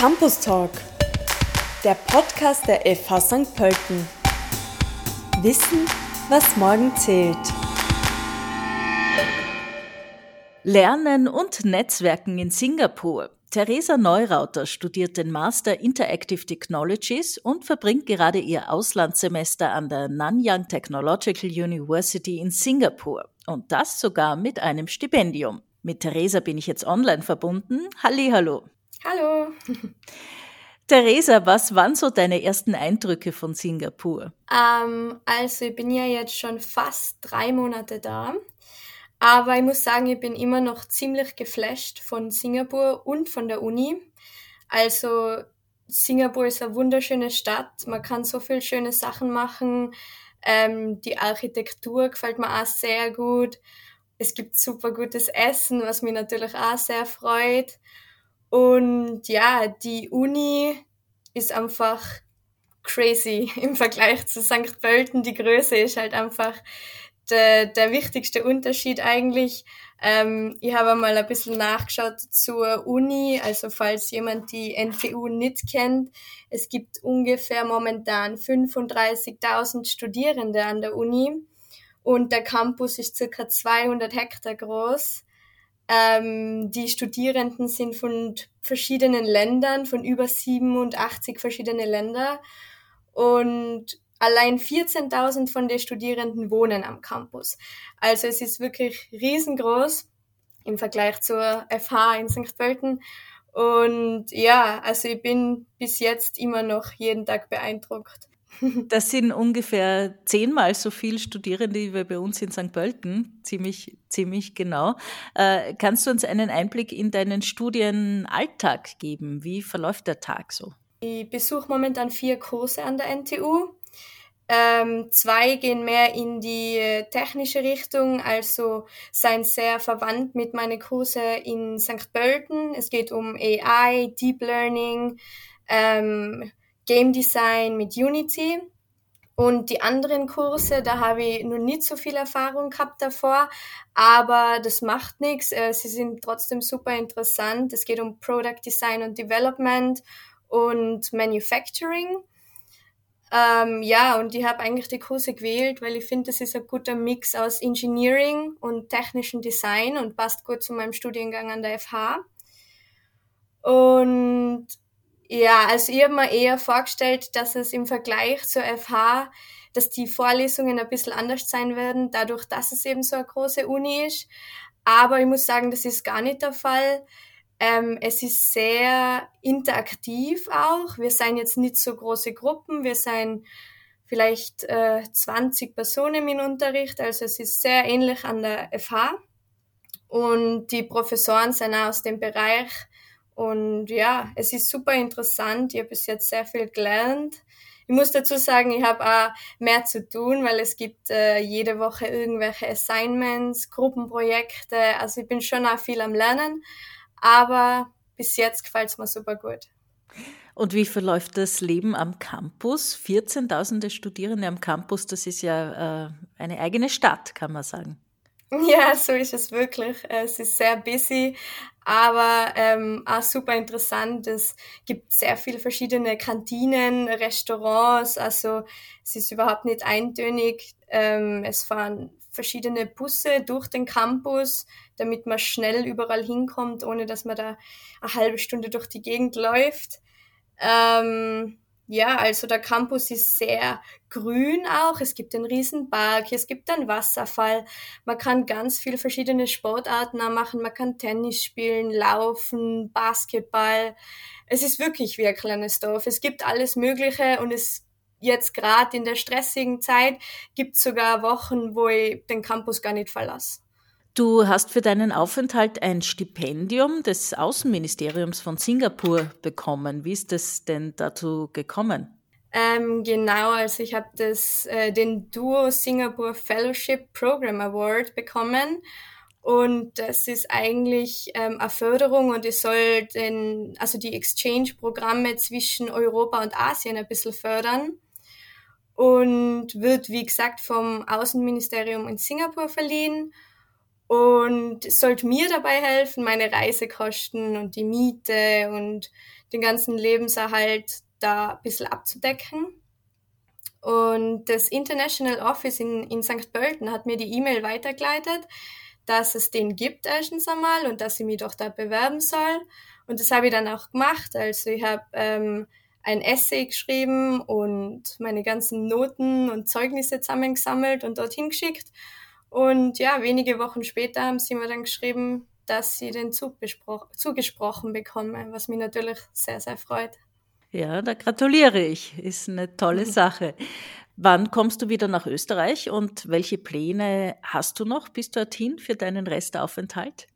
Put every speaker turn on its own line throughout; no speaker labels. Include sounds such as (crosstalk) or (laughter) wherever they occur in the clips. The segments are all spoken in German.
Campus Talk, der Podcast der FH St. Pölten. Wissen, was morgen zählt.
Lernen und Netzwerken in Singapur. Theresa Neurauter studiert den Master Interactive Technologies und verbringt gerade ihr Auslandssemester an der Nanyang Technological University in Singapur. Und das sogar mit einem Stipendium. Mit Theresa bin ich jetzt online verbunden. Hallo.
Hallo.
Theresa, was waren so deine ersten Eindrücke von Singapur?
Ähm, also ich bin ja jetzt schon fast drei Monate da. Aber ich muss sagen, ich bin immer noch ziemlich geflasht von Singapur und von der Uni. Also Singapur ist eine wunderschöne Stadt. Man kann so viele schöne Sachen machen. Ähm, die Architektur gefällt mir auch sehr gut. Es gibt super gutes Essen, was mich natürlich auch sehr freut. Und ja, die Uni ist einfach crazy (laughs) im Vergleich zu St. Pölten. Die Größe ist halt einfach der, der wichtigste Unterschied eigentlich. Ähm, ich habe mal ein bisschen nachgeschaut zur Uni, also falls jemand die NTU nicht kennt. Es gibt ungefähr momentan 35.000 Studierende an der Uni und der Campus ist circa 200 Hektar groß. Ähm, die Studierenden sind von verschiedenen Ländern, von über 87 verschiedene Länder und allein 14.000 von den Studierenden wohnen am Campus. Also es ist wirklich riesengroß im Vergleich zur FH in St. Pölten. Und ja, also ich bin bis jetzt immer noch jeden Tag beeindruckt.
Das sind ungefähr zehnmal so viele Studierende wie bei uns in St. Pölten, ziemlich, ziemlich genau. Äh, kannst du uns einen Einblick in deinen Studienalltag geben? Wie verläuft der Tag so?
Ich besuche momentan vier Kurse an der NTU. Ähm, zwei gehen mehr in die technische Richtung, also seien sehr verwandt mit meinen Kurse in St. Pölten. Es geht um AI, Deep Learning, ähm, Game Design mit Unity. Und die anderen Kurse, da habe ich noch nicht so viel Erfahrung gehabt davor, aber das macht nichts. Äh, sie sind trotzdem super interessant. Es geht um Product Design und Development und Manufacturing. Ähm, ja, und ich habe eigentlich die Kurse gewählt, weil ich finde, das ist ein guter Mix aus Engineering und technischem Design und passt gut zu meinem Studiengang an der FH. Und ja, also ich habe mir eher vorgestellt, dass es im Vergleich zur FH, dass die Vorlesungen ein bisschen anders sein werden, dadurch, dass es eben so eine große Uni ist. Aber ich muss sagen, das ist gar nicht der Fall. Ähm, es ist sehr interaktiv auch. Wir sind jetzt nicht so große Gruppen. Wir sind vielleicht äh, 20 Personen im Unterricht. Also es ist sehr ähnlich an der FH. Und die Professoren sind auch aus dem Bereich. Und ja, es ist super interessant. Ich habe bis jetzt sehr viel gelernt. Ich muss dazu sagen, ich habe auch mehr zu tun, weil es gibt äh, jede Woche irgendwelche Assignments, Gruppenprojekte. Also ich bin schon auch viel am Lernen aber bis jetzt gefällt es mir super gut.
Und wie verläuft das Leben am Campus? 14.000 Studierende am Campus, das ist ja äh, eine eigene Stadt, kann man sagen. (laughs)
Ja, so ist es wirklich. Es ist sehr busy, aber ähm, auch super interessant. Es gibt sehr viele verschiedene Kantinen, Restaurants, also es ist überhaupt nicht eintönig. Ähm, es fahren verschiedene Busse durch den Campus, damit man schnell überall hinkommt, ohne dass man da eine halbe Stunde durch die Gegend läuft. Ähm, ja, also der Campus ist sehr grün auch. Es gibt einen Riesenpark, es gibt einen Wasserfall. Man kann ganz viele verschiedene Sportarten machen. Man kann Tennis spielen, laufen, Basketball. Es ist wirklich wie ein kleines Dorf. Es gibt alles Mögliche und es jetzt gerade in der stressigen Zeit gibt sogar Wochen, wo ich den Campus gar nicht verlasse.
Du hast für deinen Aufenthalt ein Stipendium des Außenministeriums von Singapur bekommen. Wie ist es denn dazu gekommen?
Ähm, genau, also ich habe äh, den Duo Singapore Fellowship Program Award bekommen und das ist eigentlich ähm, eine Förderung und es soll den, also die Exchange-Programme zwischen Europa und Asien ein bisschen fördern und wird, wie gesagt, vom Außenministerium in Singapur verliehen und sollte mir dabei helfen, meine Reisekosten und die Miete und den ganzen Lebenserhalt da ein bisschen abzudecken. Und das International Office in, in St. Pölten hat mir die E-Mail weitergeleitet, dass es den gibt erstens einmal und dass ich mich doch da bewerben soll. Und das habe ich dann auch gemacht. Also ich habe ähm, ein Essay geschrieben und meine ganzen Noten und Zeugnisse zusammengesammelt und dorthin geschickt. Und ja, wenige Wochen später haben sie mir dann geschrieben, dass sie den Zug zugesprochen bekomme, was mich natürlich sehr, sehr freut.
Ja, da gratuliere ich. Ist eine tolle. (laughs) Sache. Wann kommst du wieder nach Österreich und welche Pläne hast du noch bis dorthin für deinen Restaufenthalt?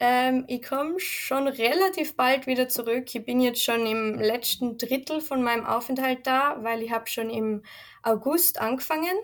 Ähm, ich komme schon relativ bald wieder zurück. Ich bin jetzt schon im letzten Drittel von meinem Aufenthalt da, weil ich habe schon im August angefangen.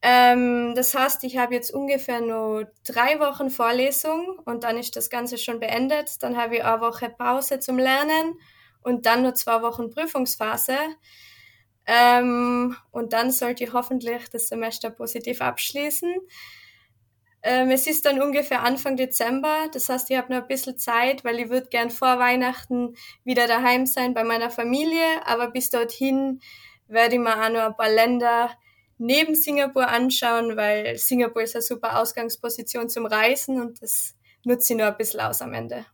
Ähm, das heißt, ich habe jetzt ungefähr nur drei Wochen Vorlesung und dann ist das Ganze schon beendet. Dann habe ich eine Woche Pause zum Lernen und dann nur zwei Wochen Prüfungsphase. Ähm, und dann sollte ich hoffentlich das Semester positiv abschließen. Ähm, es ist dann ungefähr Anfang Dezember, das heißt, ich habe noch ein bisschen Zeit, weil ich würde gern vor Weihnachten wieder daheim sein bei meiner Familie, aber bis dorthin werde ich mir auch noch ein paar Länder neben Singapur anschauen, weil Singapur ist eine super Ausgangsposition zum Reisen und das nutze ich nur ein bisschen aus am Ende.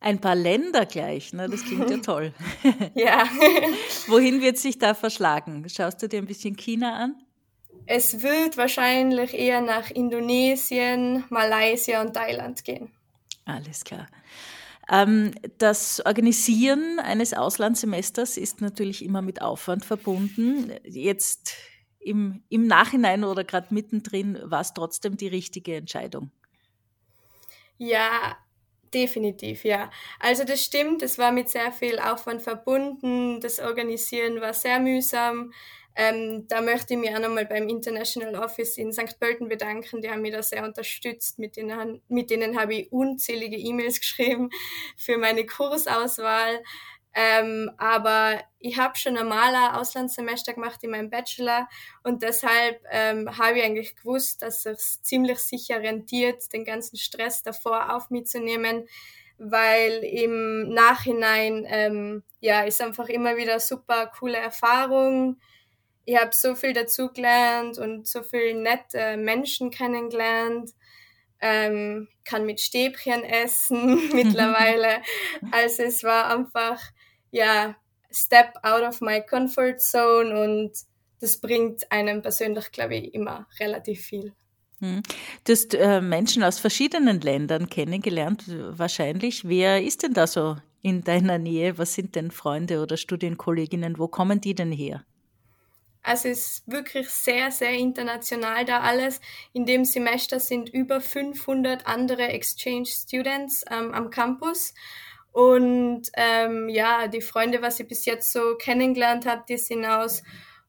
Ein paar Länder gleich, ne? das klingt ja (laughs) toll.
ja. (laughs)
Wohin wird sich da verschlagen? Schaust du dir ein bisschen China an?
Es wird wahrscheinlich eher nach Indonesien, Malaysia und Thailand gehen.
Alles klar. Ähm, das Organisieren eines Auslandssemesters ist natürlich immer mit Aufwand verbunden. Jetzt im, im Nachhinein oder gerade mittendrin war es trotzdem die richtige Entscheidung.
Ja, definitiv, ja. Also das stimmt, es war mit sehr viel Aufwand verbunden. Das Organisieren war sehr mühsam. Ähm, da möchte ich mich auch nochmal beim International Office in St. Pölten bedanken. Die haben mich da sehr unterstützt. Mit denen, mit denen habe ich unzählige E-Mails (laughs) geschrieben für meine Kursauswahl. Ähm, aber ich habe schon ein Maler Auslandssemester gemacht in meinem Bachelor und deshalb ähm, habe ich eigentlich gewusst, dass es ziemlich sicher rentiert, den ganzen Stress davor auf mich zu nehmen, weil im Nachhinein ähm, ja ist einfach immer wieder super coole Erfahrung ich habe so viel dazugelernt und so viele nette Menschen kennengelernt. Ähm, kann mit Stäbchen essen (laughs) mittlerweile. (laughs) Also es war einfach, ja, Step out of my comfort zone und das bringt einem persönlich, glaube ich, immer relativ viel.
Hm. Du hast äh, Menschen aus verschiedenen Ländern kennengelernt, wahrscheinlich. Wer ist denn da so in deiner Nähe? Was sind denn Freunde oder Studienkolleginnen? Wo kommen die denn her?
Also es ist wirklich sehr, sehr international da alles. In dem Semester sind über 500 andere Exchange Students ähm, am Campus. Und ähm, ja, die Freunde, was ich bis jetzt so kennengelernt habe, die sind aus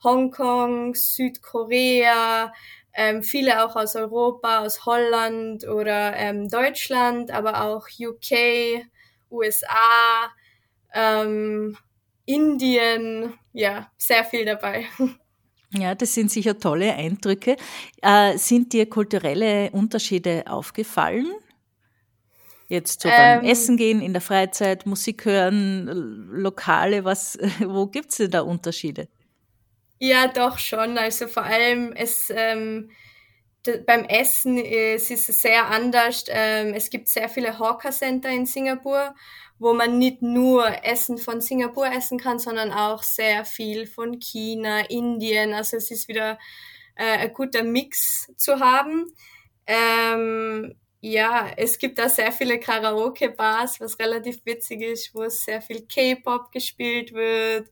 Hongkong, Südkorea, ähm, viele auch aus Europa, aus Holland oder ähm, Deutschland, aber auch UK, USA, ähm, Indien, ja, sehr viel dabei. (laughs)
Ja, das sind sicher tolle Eindrücke. Äh, sind dir kulturelle Unterschiede aufgefallen? Jetzt so beim ähm, Essen gehen, in der Freizeit, Musik hören, Lokale, was, (laughs) wo gibt's denn da Unterschiede?
Ja, doch schon. Also vor allem es ähm, beim Essen es ist es sehr anders. Ähm, es gibt sehr viele Hawker Center in Singapur wo man nicht nur Essen von Singapur essen kann, sondern auch sehr viel von China, Indien. Also es ist wieder äh, ein guter Mix zu haben. Ähm, ja, es gibt da sehr viele Karaoke-Bars, was relativ witzig ist, wo sehr viel K-Pop gespielt wird.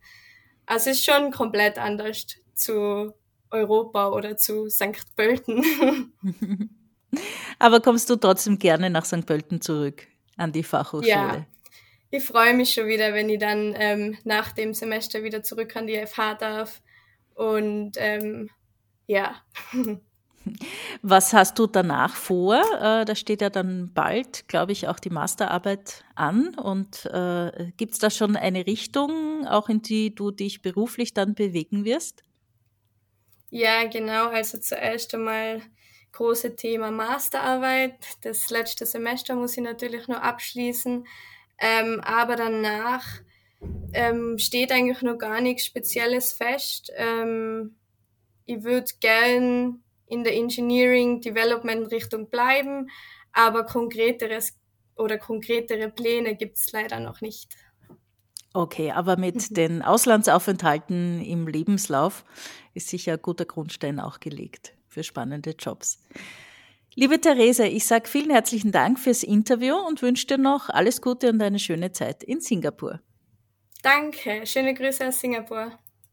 Also es ist schon komplett anders zu Europa oder zu St. Pölten. (laughs)
Aber kommst du trotzdem gerne nach St. Pölten zurück an die Fachhochschule?
Ja, ich freue mich schon wieder, wenn ich dann ähm, nach dem Semester wieder zurück an die FH darf. Und ähm, ja. (laughs)
Was hast du danach vor? Äh, da steht ja dann bald, glaube ich, auch die Masterarbeit an. Und äh, gibt es da schon eine Richtung, auch in die du dich beruflich dann bewegen wirst?
Ja, genau. Also zuerst einmal große Thema Masterarbeit. Das letzte Semester muss ich natürlich noch abschließen. Ähm, aber danach ähm, steht eigentlich noch gar nichts Spezielles fest. Ähm, ich würde gern in der Engineering Development Richtung bleiben, aber konkreteres oder konkretere Pläne gibt es leider noch nicht.
Okay, aber mit mhm. den Auslandsaufenthalten im Lebenslauf ist sicher ein guter Grundstein auch gelegt für spannende Jobs. Liebe Therese, ich sage vielen herzlichen Dank fürs Interview und wünsche dir noch alles Gute und eine schöne Zeit in Singapur.
Danke, schöne Grüße aus Singapur.